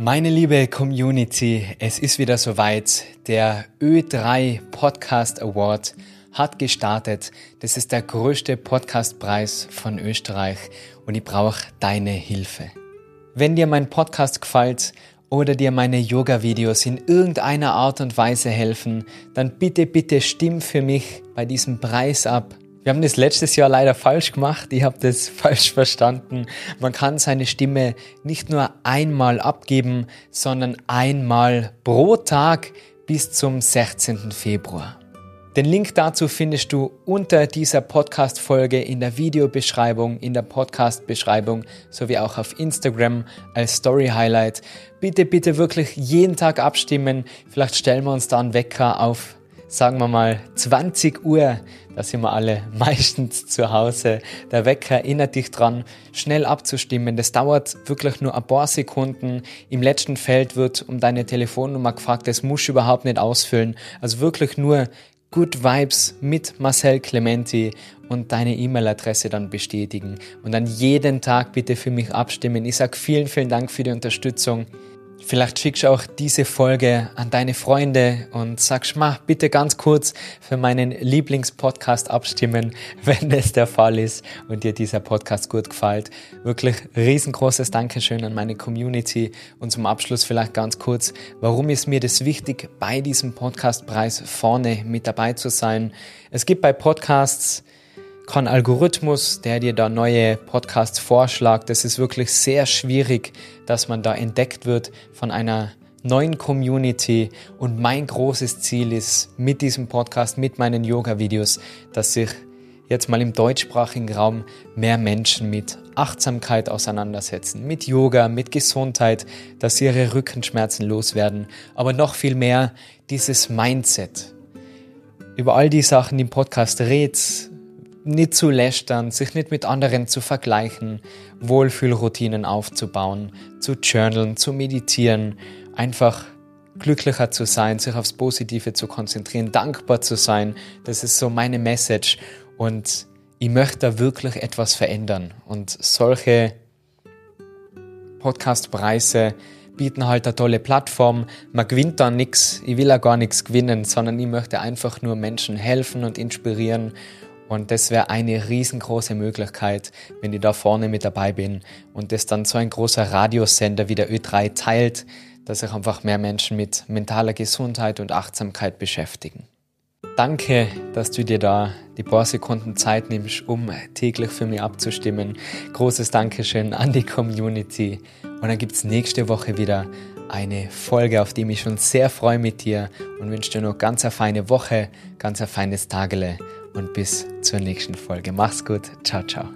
Meine liebe Community, es ist wieder soweit. Der Ö3 Podcast Award hat gestartet. Das ist der größte Podcastpreis von Österreich und ich brauche deine Hilfe. Wenn dir mein Podcast gefällt oder dir meine Yoga-Videos in irgendeiner Art und Weise helfen, dann bitte, bitte stimm für mich bei diesem Preis ab wir haben das letztes Jahr leider falsch gemacht. Ich habe das falsch verstanden. Man kann seine Stimme nicht nur einmal abgeben, sondern einmal pro Tag bis zum 16. Februar. Den Link dazu findest du unter dieser Podcast-Folge in der Videobeschreibung, in der Podcast-Beschreibung sowie auch auf Instagram als Story-Highlight. Bitte, bitte wirklich jeden Tag abstimmen. Vielleicht stellen wir uns da einen Wecker auf sagen wir mal 20 Uhr, da sind wir alle meistens zu Hause. Der Wecker erinnert dich dran, schnell abzustimmen. Das dauert wirklich nur ein paar Sekunden. Im letzten Feld wird um deine Telefonnummer gefragt, das musst du überhaupt nicht ausfüllen. Also wirklich nur Good Vibes mit Marcel Clementi und deine E-Mail-Adresse dann bestätigen und dann jeden Tag bitte für mich abstimmen. Ich sage vielen, vielen Dank für die Unterstützung. Vielleicht schickst du auch diese Folge an deine Freunde und sagst, mach bitte ganz kurz für meinen Lieblingspodcast abstimmen, wenn das der Fall ist und dir dieser Podcast gut gefällt. Wirklich riesengroßes Dankeschön an meine Community und zum Abschluss vielleicht ganz kurz, warum ist mir das wichtig, bei diesem Podcastpreis vorne mit dabei zu sein? Es gibt bei Podcasts kein Algorithmus, der dir da neue Podcasts vorschlägt. Das ist wirklich sehr schwierig, dass man da entdeckt wird von einer neuen Community. Und mein großes Ziel ist mit diesem Podcast, mit meinen Yoga-Videos, dass sich jetzt mal im deutschsprachigen Raum mehr Menschen mit Achtsamkeit auseinandersetzen, mit Yoga, mit Gesundheit, dass sie ihre Rückenschmerzen loswerden, aber noch viel mehr dieses Mindset. Über all die Sachen, die im Podcast redest, nicht zu lästern, sich nicht mit anderen zu vergleichen, Wohlfühlroutinen aufzubauen, zu journalen, zu meditieren, einfach glücklicher zu sein, sich aufs Positive zu konzentrieren, dankbar zu sein. Das ist so meine Message und ich möchte da wirklich etwas verändern und solche Podcastpreise bieten halt eine tolle Plattform. Man gewinnt da nichts, ich will ja gar nichts gewinnen, sondern ich möchte einfach nur Menschen helfen und inspirieren und das wäre eine riesengroße Möglichkeit, wenn ich da vorne mit dabei bin und das dann so ein großer Radiosender wie der Ö3 teilt, dass sich einfach mehr Menschen mit mentaler Gesundheit und Achtsamkeit beschäftigen. Danke, dass du dir da die paar Sekunden Zeit nimmst, um täglich für mich abzustimmen. Großes Dankeschön an die Community. Und dann gibt es nächste Woche wieder eine Folge, auf die ich mich schon sehr freue mit dir und wünsche dir noch ganz eine feine Woche, ganz ein feines Tagele und bis zur nächsten Folge. Mach's gut. Ciao, ciao.